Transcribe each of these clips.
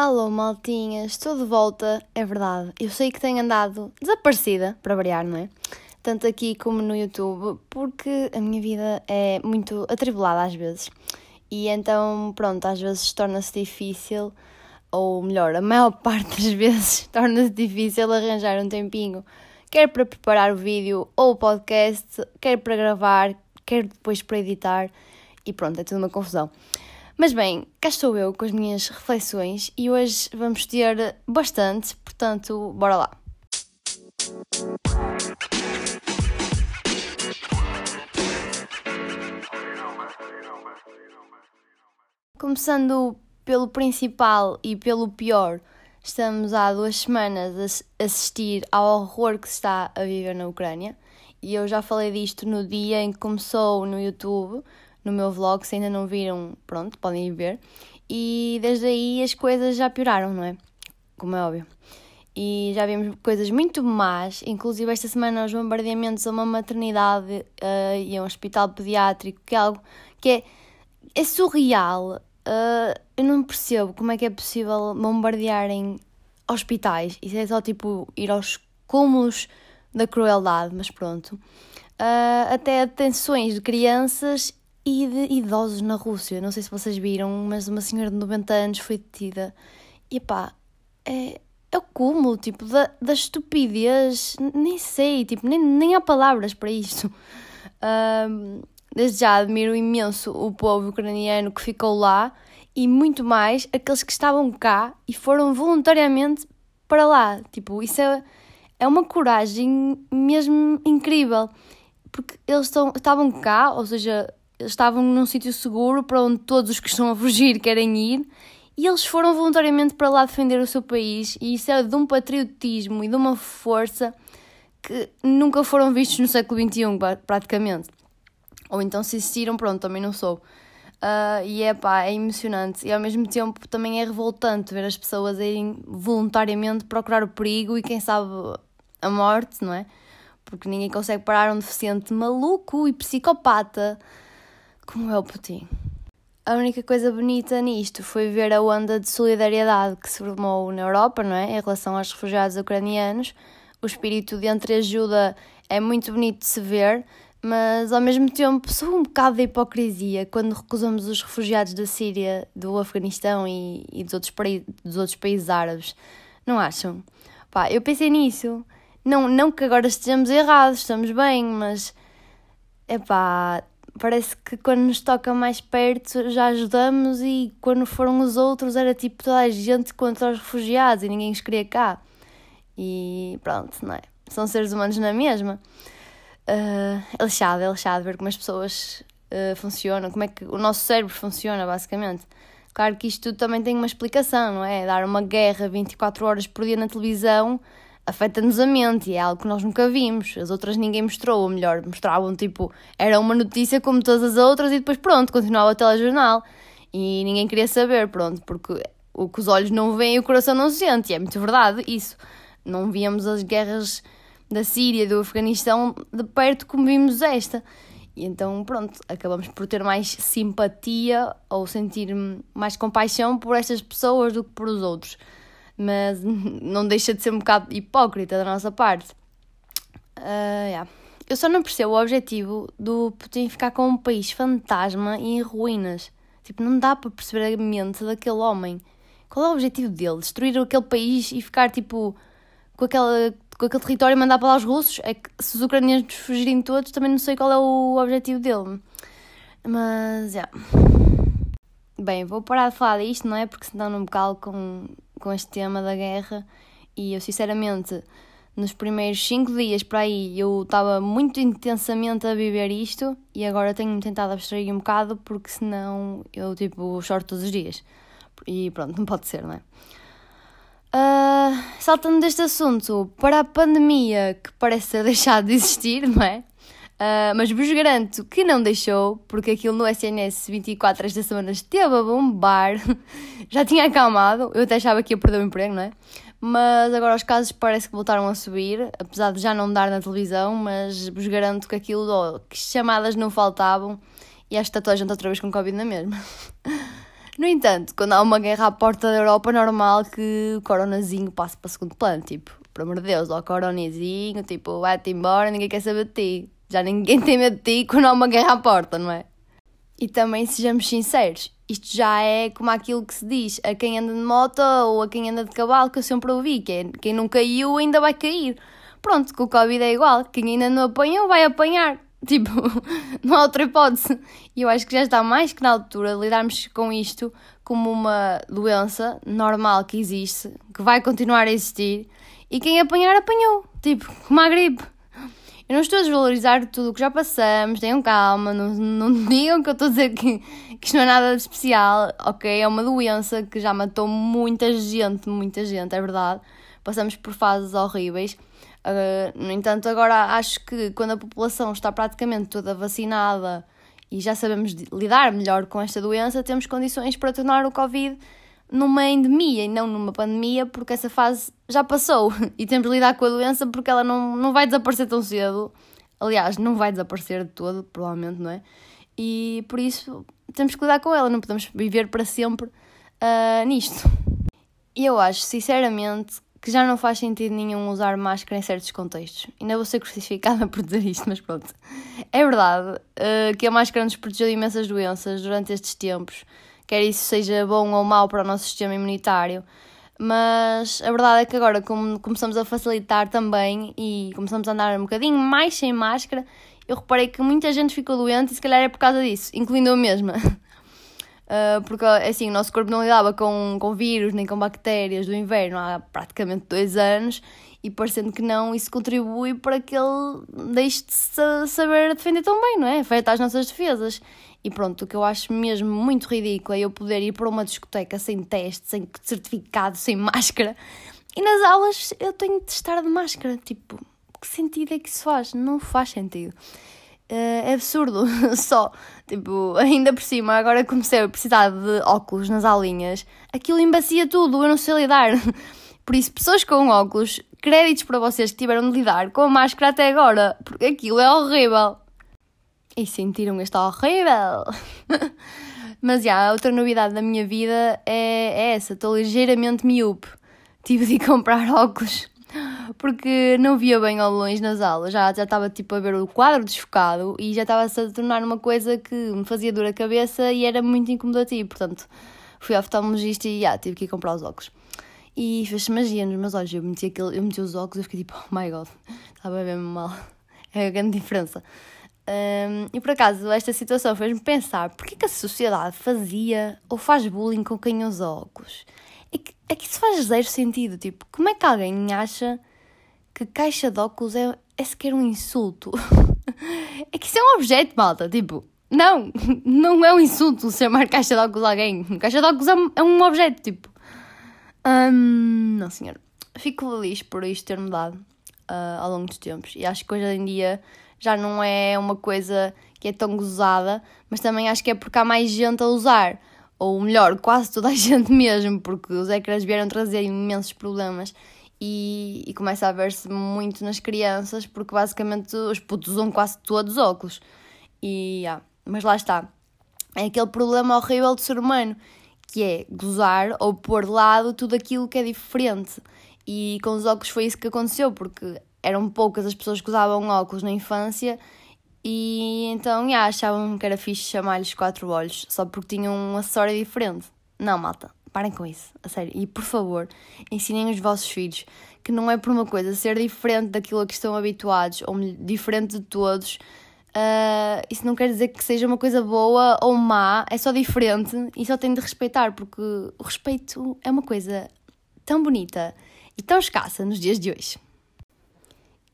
Alô, maltinha, estou de volta, é verdade. Eu sei que tenho andado desaparecida, para variar, não é? Tanto aqui como no YouTube, porque a minha vida é muito atribulada às vezes. E então, pronto, às vezes torna-se difícil, ou melhor, a maior parte das vezes torna-se difícil arranjar um tempinho, quer para preparar o vídeo ou o podcast, quer para gravar, quer depois para editar, e pronto, é tudo uma confusão. Mas bem, cá estou eu com as minhas reflexões e hoje vamos ter bastante, portanto, bora lá. Começando pelo principal e pelo pior, estamos há duas semanas a assistir ao horror que se está a viver na Ucrânia. E eu já falei disto no dia em que começou no YouTube, no meu vlog. Se ainda não viram, pronto, podem ver. E desde aí as coisas já pioraram, não é? Como é óbvio. E já vimos coisas muito más, inclusive esta semana os bombardeamentos a uma maternidade uh, e a um hospital pediátrico, que é algo que é, é surreal. Uh, eu não percebo como é que é possível bombardearem hospitais. Isso é só tipo ir aos cúmulos da crueldade, mas pronto. Uh, até detenções de crianças e de idosos na Rússia. Não sei se vocês viram, mas uma senhora de 90 anos foi detida. E pá, é, é o cúmulo, tipo, da, da estupidez. Nem sei, tipo, nem, nem há palavras para isto. Um, desde já admiro imenso o povo ucraniano que ficou lá e muito mais aqueles que estavam cá e foram voluntariamente para lá. Tipo, isso é, é uma coragem mesmo incrível. Porque eles estão, estavam cá, ou seja, estavam num sítio seguro para onde todos os que estão a fugir querem ir e eles foram voluntariamente para lá defender o seu país e isso é de um patriotismo e de uma força que nunca foram vistos no século XXI, praticamente. Ou então se existiram, pronto, também não sou. Uh, e é pá, é emocionante e ao mesmo tempo também é revoltante ver as pessoas irem voluntariamente procurar o perigo e quem sabe a morte, não é? Porque ninguém consegue parar um deficiente maluco e psicopata como é o Putin. A única coisa bonita nisto foi ver a onda de solidariedade que se formou na Europa, não é? Em relação aos refugiados ucranianos. O espírito de entreajuda é muito bonito de se ver, mas ao mesmo tempo sou um bocado de hipocrisia quando recusamos os refugiados da Síria, do Afeganistão e, e dos, outros dos outros países árabes. Não acham? Pá, eu pensei nisso. Não, não que agora estejamos errados, estamos bem, mas. É pá, parece que quando nos toca mais perto já ajudamos e quando foram os outros era tipo toda a gente contra os refugiados e ninguém os queria cá. E pronto, não é? São seres humanos na mesma. Uh, é lixado, é lixado ver como as pessoas uh, funcionam, como é que o nosso cérebro funciona, basicamente. Claro que isto também tem uma explicação, não é? Dar uma guerra 24 horas por dia na televisão afeta-nos a mente e é algo que nós nunca vimos. As outras ninguém mostrou, ou melhor, mostravam tipo, era uma notícia como todas as outras e depois pronto, continuava o telejornal e ninguém queria saber, pronto, porque o que os olhos não veem e o coração não sente, e é muito verdade isso. Não víamos as guerras da Síria, do Afeganistão de perto como vimos esta. E então, pronto, acabamos por ter mais simpatia ou sentir mais compaixão por estas pessoas do que por os outros mas não deixa de ser um bocado hipócrita da nossa parte. Uh, yeah. Eu só não percebo o objetivo do Putin ficar com um país fantasma e em ruínas. Tipo, não dá para perceber a mente daquele homem. Qual é o objetivo dele? Destruir aquele país e ficar, tipo, com, aquela, com aquele território e mandar para lá os russos? É que se os ucranianos fugirem todos, também não sei qual é o objetivo dele. Mas, yeah. Bem, vou parar de falar disto, não é? Porque senão não me calo com com este tema da guerra e eu sinceramente nos primeiros cinco dias para aí eu estava muito intensamente a viver isto e agora tenho-me tentado abstrair um bocado porque senão eu tipo choro todos os dias e pronto, não pode ser, não é? Uh, saltando deste assunto para a pandemia que parece ter deixado de existir, não é? Uh, mas vos garanto que não deixou, porque aquilo no SNS 24 esta semana esteve a bombar. Já tinha acalmado, eu até achava que ia perder o emprego, não é? Mas agora os casos parece que voltaram a subir, apesar de já não dar na televisão, mas vos garanto que aquilo, oh, que chamadas não faltavam e acho que está toda a gente outra vez com Covid na mesma. No entanto, quando há uma guerra à porta da Europa, normal que o coronazinho passe para segundo plano. Tipo, por amor de Deus, ó, coronazinho, tipo, vai-te embora, ninguém quer saber de ti. Já ninguém tem medo de ti quando há uma guerra à porta, não é? E também sejamos sinceros, isto já é como aquilo que se diz a quem anda de moto ou a quem anda de cavalo, que eu sempre ouvi, que é quem não caiu ainda vai cair. Pronto, com o Covid é igual, quem ainda não apanhou vai apanhar. Tipo, não há outra hipótese. E eu acho que já está mais que na altura lidarmos com isto como uma doença normal que existe, que vai continuar a existir, e quem apanhar, apanhou. Tipo, como a gripe. Eu não estou a desvalorizar tudo o que já passamos, tenham calma, não, não digam que eu estou a dizer que, que isto não é nada de especial, ok? É uma doença que já matou muita gente, muita gente, é verdade. Passamos por fases horríveis. Uh, no entanto, agora acho que quando a população está praticamente toda vacinada e já sabemos lidar melhor com esta doença, temos condições para tornar o Covid numa endemia e não numa pandemia, porque essa fase já passou e temos de lidar com a doença porque ela não, não vai desaparecer tão cedo. Aliás, não vai desaparecer de todo, provavelmente, não é? E por isso temos que lidar com ela, não podemos viver para sempre uh, nisto. E eu acho, sinceramente, que já não faz sentido nenhum usar máscara em certos contextos. Ainda vou ser crucificada por dizer isto, mas pronto. É verdade uh, que a máscara nos protegeu de imensas doenças durante estes tempos quer isso seja bom ou mau para o nosso sistema imunitário. Mas a verdade é que agora, como começamos a facilitar também e começamos a andar um bocadinho mais sem máscara, eu reparei que muita gente ficou doente e se calhar é por causa disso, incluindo eu mesma. Uh, porque assim, o nosso corpo não lidava com, com vírus nem com bactérias do inverno há praticamente dois anos e parecendo que não, isso contribui para que ele deixe de saber defender tão bem, não é? Afeta as nossas defesas. E pronto, o que eu acho mesmo muito ridículo é eu poder ir para uma discoteca sem teste, sem certificado, sem máscara. E nas aulas eu tenho de estar de máscara. Tipo, que sentido é que isso faz? Não faz sentido. Uh, é absurdo, só. Tipo, ainda por cima, agora comecei a precisar de óculos nas aulinhas. Aquilo embacia tudo, eu não sei lidar. Por isso, pessoas com óculos, créditos para vocês que tiveram de lidar com a máscara até agora, porque aquilo é horrível e sentiram este horrível. Mas já, outra novidade da minha vida é, é essa, estou ligeiramente miúpe. Tive de comprar óculos porque não via bem ao longe nas aulas. Já, já estava tipo a ver o quadro desfocado e já estava-se a tornar uma coisa que me fazia dor a cabeça e era muito incomodativo. Portanto, fui ao oftalmologista e já, tive que ir comprar os óculos. E fez magia nos meus olhos. Eu meti, aquele, eu meti os óculos e fiquei tipo, oh my god, estava bem mal. É a grande diferença. Um, e por acaso, esta situação fez-me pensar porquê que a sociedade fazia ou faz bullying com quem usa óculos? É que, é que isso faz zero sentido. Tipo, como é que alguém acha que caixa de óculos é, é sequer um insulto? é que isso é um objeto, malta. Tipo, não, não é um insulto chamar caixa de óculos a alguém. Caixa de óculos é, é um objeto, tipo. Um, não, senhor. Fico feliz por isto ter mudado uh, ao longo dos tempos. E acho que hoje em dia já não é uma coisa que é tão gozada, mas também acho que é porque há mais gente a usar. Ou melhor, quase toda a gente mesmo, porque os ecrãs vieram trazer imensos problemas e, e começa a ver-se muito nas crianças, porque basicamente os putos usam quase todos óculos. E, yeah, mas lá está. É aquele problema horrível do ser humano, que é gozar ou pôr de lado tudo aquilo que é diferente. E com os óculos foi isso que aconteceu, porque eram poucas as pessoas que usavam óculos na infância e então yeah, achavam que era fixe chamar-lhes quatro olhos só porque tinham um acessório diferente. Não, malta, parem com isso, a sério. E por favor, ensinem os vossos filhos que não é por uma coisa ser diferente daquilo a que estão habituados ou diferente de todos. Uh, isso não quer dizer que seja uma coisa boa ou má, é só diferente e só tem de respeitar, porque o respeito é uma coisa tão bonita e tão escassa nos dias de hoje.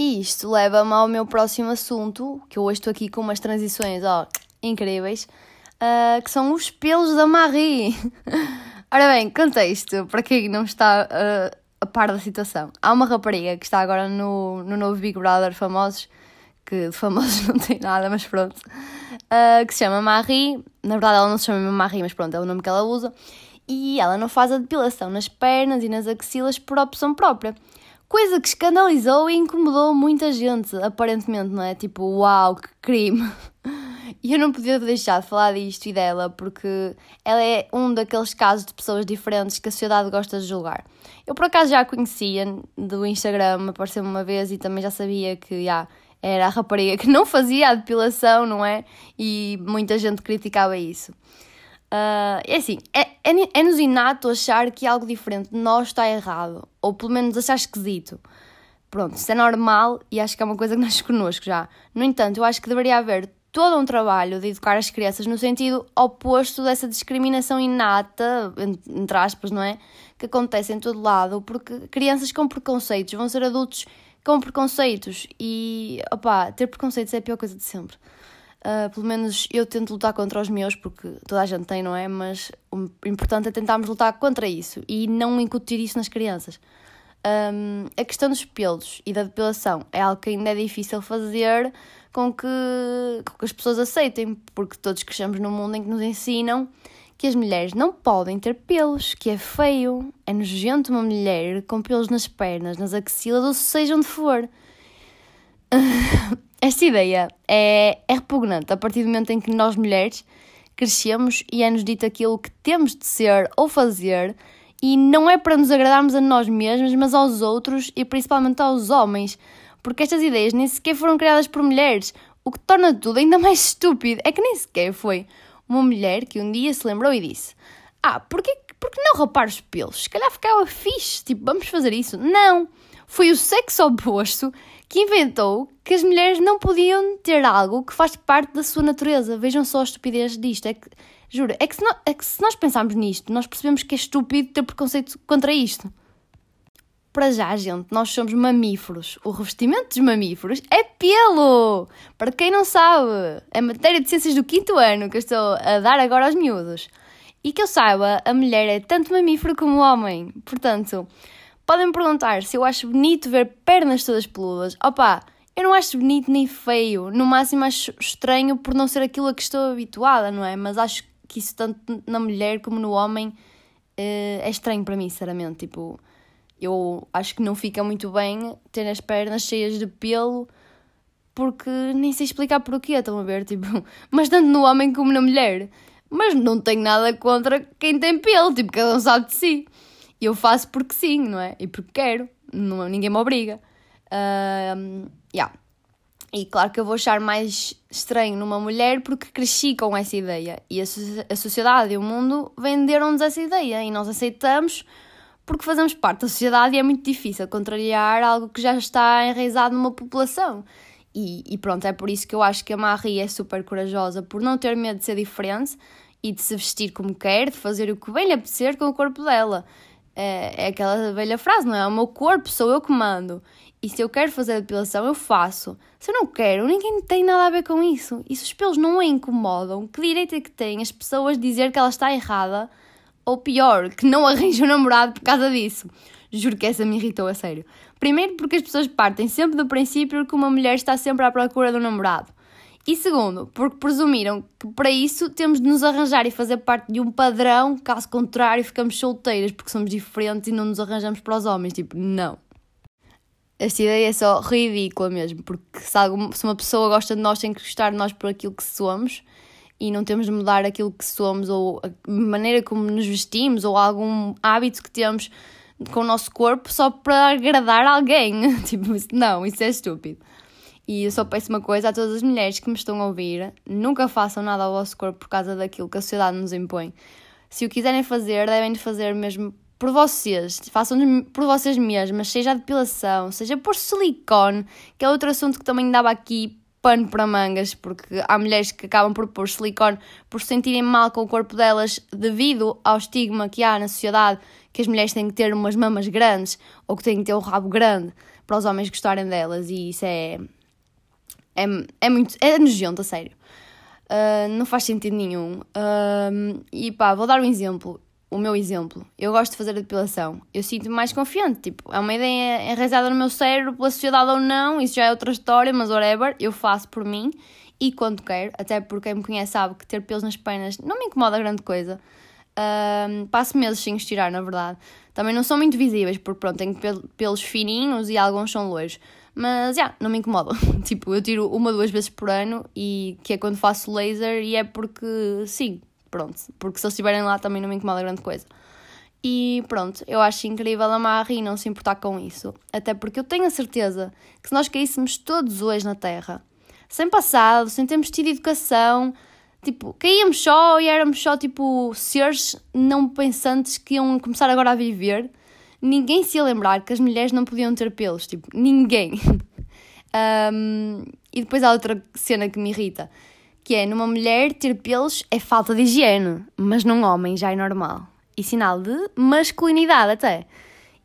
E isto leva-me ao meu próximo assunto, que eu hoje estou aqui com umas transições ó, incríveis, uh, que são os pelos da Marie. Ora bem, contexto, para quem não está uh, a par da situação. Há uma rapariga que está agora no, no novo Big Brother Famosos, que de famosos não tem nada, mas pronto, uh, que se chama Marie. Na verdade, ela não se chama Marie, mas pronto, é o nome que ela usa. E ela não faz a depilação nas pernas e nas axilas por opção própria. Coisa que escandalizou e incomodou muita gente, aparentemente, não é? Tipo, uau, que crime! E eu não podia deixar de falar disto e dela, porque ela é um daqueles casos de pessoas diferentes que a sociedade gosta de julgar. Eu por acaso já a conhecia do Instagram, apareceu uma vez e também já sabia que já, era a rapariga que não fazia a depilação, não é? E muita gente criticava isso. Uh, é assim, é, é, é nos inato achar que algo diferente de nós está errado, ou pelo menos achar esquisito. Pronto, isso é normal e acho que é uma coisa que nasce connosco já. No entanto, eu acho que deveria haver todo um trabalho de educar as crianças no sentido oposto dessa discriminação inata, entre aspas, não é? Que acontece em todo lado, porque crianças com preconceitos vão ser adultos com preconceitos e, opá, ter preconceitos é a pior coisa de sempre. Uh, pelo menos eu tento lutar contra os meus, porque toda a gente tem, não é? Mas o importante é tentarmos lutar contra isso e não incutir isso nas crianças. Um, a questão dos pelos e da depilação é algo que ainda é difícil fazer com que, com que as pessoas aceitem, porque todos crescemos num mundo em que nos ensinam que as mulheres não podem ter pelos, que é feio, é nojento uma mulher com pelos nas pernas, nas axilas ou seja onde for. Esta ideia é, é repugnante a partir do momento em que nós mulheres crescemos e é-nos dito aquilo que temos de ser ou fazer e não é para nos agradarmos a nós mesmos, mas aos outros e principalmente aos homens, porque estas ideias nem sequer foram criadas por mulheres, o que torna tudo ainda mais estúpido é que nem sequer foi uma mulher que um dia se lembrou e disse: Ah, porquê, porquê não rapar os pelos? Se calhar ficava fixe, tipo, vamos fazer isso. Não! Foi o sexo oposto que inventou que as mulheres não podiam ter algo que faz parte da sua natureza. Vejam só a estupidez disto. É que, juro, é que, se nós, é que se nós pensarmos nisto, nós percebemos que é estúpido ter preconceito contra isto. Para já, gente, nós somos mamíferos. O revestimento dos mamíferos é pelo! Para quem não sabe, é matéria de ciências do quinto ano que eu estou a dar agora aos miúdos. E que eu saiba, a mulher é tanto mamífero como o homem. Portanto, podem me perguntar se eu acho bonito ver pernas todas peludas. Opa, eu não acho bonito nem feio. No máximo acho estranho por não ser aquilo a que estou habituada, não é? Mas acho que isso tanto na mulher como no homem eh, é estranho para mim, sinceramente. Tipo eu acho que não fica muito bem ter as pernas cheias de pelo, porque nem sei explicar porquê, estão a ver? Tipo, mas tanto no homem como na mulher. Mas não tenho nada contra quem tem pelo, tipo, cada um sabe de si. Eu faço porque sim, não é? E porque quero, não, ninguém me obriga. Uh, yeah. E claro que eu vou achar mais estranho numa mulher porque cresci com essa ideia. E a, a sociedade e o mundo venderam-nos essa ideia e nós aceitamos porque fazemos parte da sociedade e é muito difícil contrariar algo que já está enraizado numa população. E, e, pronto, é por isso que eu acho que a Marie é super corajosa por não ter medo de ser diferente e de se vestir como quer, de fazer o que bem lhe apetecer com o corpo dela. É, é aquela velha frase, não é? O meu corpo sou eu que mando. E se eu quero fazer a depilação, eu faço. Se eu não quero, ninguém tem nada a ver com isso. E se os pelos não a incomodam, que direito é que têm as pessoas dizer que ela está errada ou pior, que não arranja um namorado por causa disso. Juro que essa me irritou a sério. Primeiro, porque as pessoas partem sempre do princípio que uma mulher está sempre à procura um namorado. E segundo, porque presumiram que para isso temos de nos arranjar e fazer parte de um padrão, caso contrário, ficamos solteiras porque somos diferentes e não nos arranjamos para os homens. Tipo, não. Esta ideia é só ridícula mesmo, porque se, alguma, se uma pessoa gosta de nós, tem que gostar de nós por aquilo que somos e não temos de mudar aquilo que somos ou a maneira como nos vestimos ou algum hábito que temos com o nosso corpo só para agradar alguém. tipo, não, isso é estúpido. E eu só peço uma coisa a todas as mulheres que me estão a ouvir: nunca façam nada ao vosso corpo por causa daquilo que a sociedade nos impõe. Se o quiserem fazer, devem fazer mesmo por vocês, façam por vocês mesmas, seja a depilação, seja por silicone, que é outro assunto que também dava aqui pano para mangas, porque há mulheres que acabam por pôr silicone por se sentirem mal com o corpo delas devido ao estigma que há na sociedade que as mulheres têm que ter umas mamas grandes ou que têm que ter um rabo grande para os homens gostarem delas e isso é. É, é muito. é nojento, a sério. Uh, não faz sentido nenhum. Uh, e pá, vou dar um exemplo o meu exemplo. Eu gosto de fazer a depilação. Eu sinto-me mais confiante. Tipo, é uma ideia enraizada no meu cérebro, pela sociedade ou não, isso já é outra história, mas whatever, eu faço por mim e quando quero, até porque quem me conhece sabe que ter pelos nas pernas não me incomoda grande coisa. Um, passo meses sem estirar, na verdade. Também não são muito visíveis, porque pronto, tenho pelos fininhos e alguns são loiros. Mas, já, yeah, não me incomoda. tipo, eu tiro uma, duas vezes por ano e que é quando faço laser e é porque, sim, pronto. Porque se eles estiverem lá também não me incomoda grande coisa. E pronto, eu acho incrível a Marie não se importar com isso. Até porque eu tenho a certeza que se nós caíssemos todos hoje na Terra, sem passado, sem termos tido educação, tipo, caíamos só e éramos só tipo seres não pensantes que iam começar agora a viver, ninguém se ia lembrar que as mulheres não podiam ter pelos, tipo, ninguém. um, e depois há outra cena que me irrita, que é numa mulher ter pelos é falta de higiene, mas num homem já é normal e sinal de masculinidade até.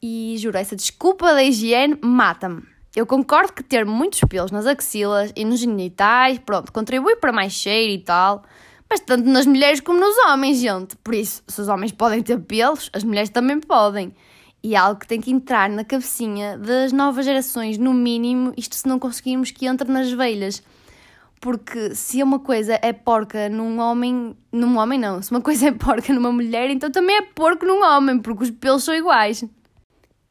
E juro, essa desculpa da higiene mata-me. Eu concordo que ter muitos pelos nas axilas e nos genitais, pronto, contribui para mais cheiro e tal, mas tanto nas mulheres como nos homens, gente. Por isso, se os homens podem ter pelos, as mulheres também podem. E é algo que tem que entrar na cabecinha das novas gerações, no mínimo, isto se não conseguirmos que entre nas velhas. Porque se uma coisa é porca num homem. Num homem não. Se uma coisa é porca numa mulher, então também é porco num homem, porque os pelos são iguais.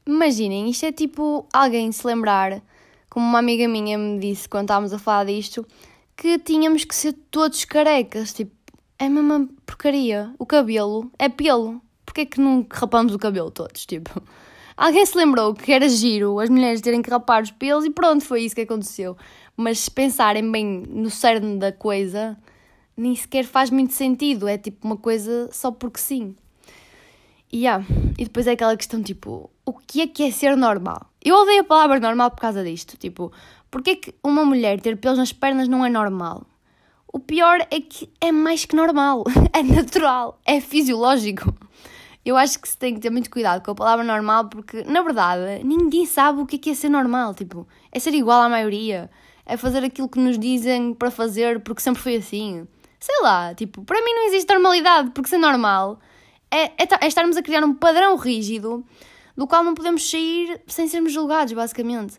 Imaginem, isto é tipo alguém se lembrar, como uma amiga minha me disse quando estávamos a falar disto, que tínhamos que ser todos carecas. Tipo, é a mesma porcaria. O cabelo é pelo. Porquê é que não rapamos o cabelo todos? Tipo, alguém se lembrou que era giro as mulheres terem que rapar os pelos e pronto, foi isso que aconteceu mas se pensarem bem no cerne da coisa, nem sequer faz muito sentido. É tipo uma coisa só porque sim. E, yeah. e depois é aquela questão tipo, o que é que é ser normal? Eu odeio a palavra normal por causa disto. Tipo, porque é que uma mulher ter pelos nas pernas não é normal? O pior é que é mais que normal, é natural, é fisiológico. Eu acho que se tem que ter muito cuidado com a palavra normal porque, na verdade, ninguém sabe o que é, que é ser normal. Tipo, é ser igual à maioria é fazer aquilo que nos dizem para fazer porque sempre foi assim. Sei lá, tipo, para mim não existe normalidade, porque ser normal é, é, é estarmos a criar um padrão rígido do qual não podemos sair sem sermos julgados, basicamente.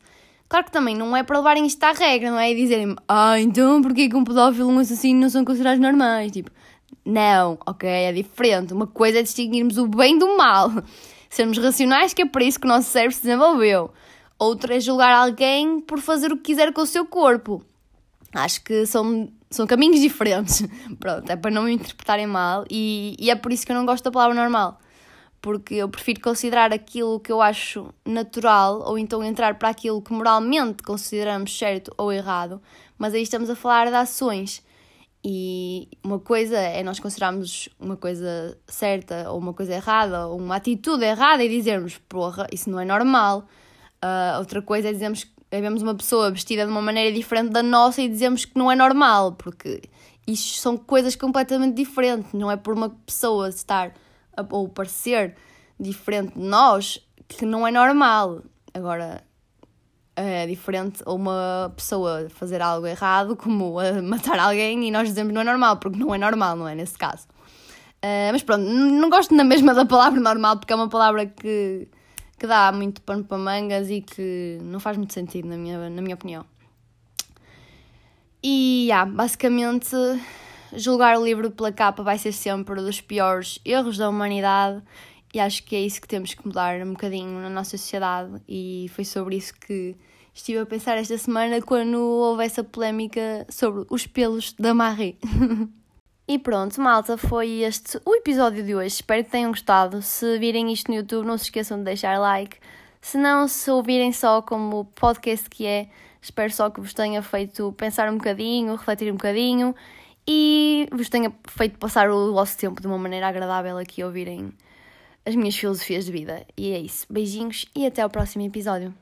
Claro que também não é para levarem isto à regra, não é? E dizerem ah, então porquê que um pedófilo e um assassino não são considerados normais? Tipo, não, ok, é diferente. Uma coisa é distinguirmos o bem do mal. Sermos racionais, que é para isso que o nosso cérebro se desenvolveu. Outra é julgar alguém por fazer o que quiser com o seu corpo. Acho que são, são caminhos diferentes. Pronto, é para não me interpretarem mal e, e é por isso que eu não gosto da palavra normal. Porque eu prefiro considerar aquilo que eu acho natural ou então entrar para aquilo que moralmente consideramos certo ou errado, mas aí estamos a falar de ações. E uma coisa é nós considerarmos uma coisa certa ou uma coisa errada, ou uma atitude errada e dizermos, porra, isso não é normal. Uh, outra coisa é dizermos vemos uma pessoa vestida de uma maneira diferente da nossa e dizemos que não é normal, porque isto são coisas completamente diferentes. Não é por uma pessoa estar ou parecer diferente de nós que não é normal. Agora, é diferente uma pessoa fazer algo errado, como matar alguém, e nós dizemos não é normal, porque não é normal, não é? Nesse caso. Uh, mas pronto, não gosto na mesma da palavra normal, porque é uma palavra que que dá muito pano para mangas e que não faz muito sentido, na minha, na minha opinião. E, yeah, basicamente, julgar o livro pela capa vai ser sempre dos piores erros da humanidade e acho que é isso que temos que mudar um bocadinho na nossa sociedade e foi sobre isso que estive a pensar esta semana quando houve essa polémica sobre os pelos da Marie. E pronto, malta, foi este o episódio de hoje. Espero que tenham gostado. Se virem isto no YouTube, não se esqueçam de deixar like. Se não, se ouvirem só como podcast que é, espero só que vos tenha feito pensar um bocadinho, refletir um bocadinho e vos tenha feito passar o vosso tempo de uma maneira agradável aqui ouvirem as minhas filosofias de vida. E é isso. Beijinhos e até ao próximo episódio.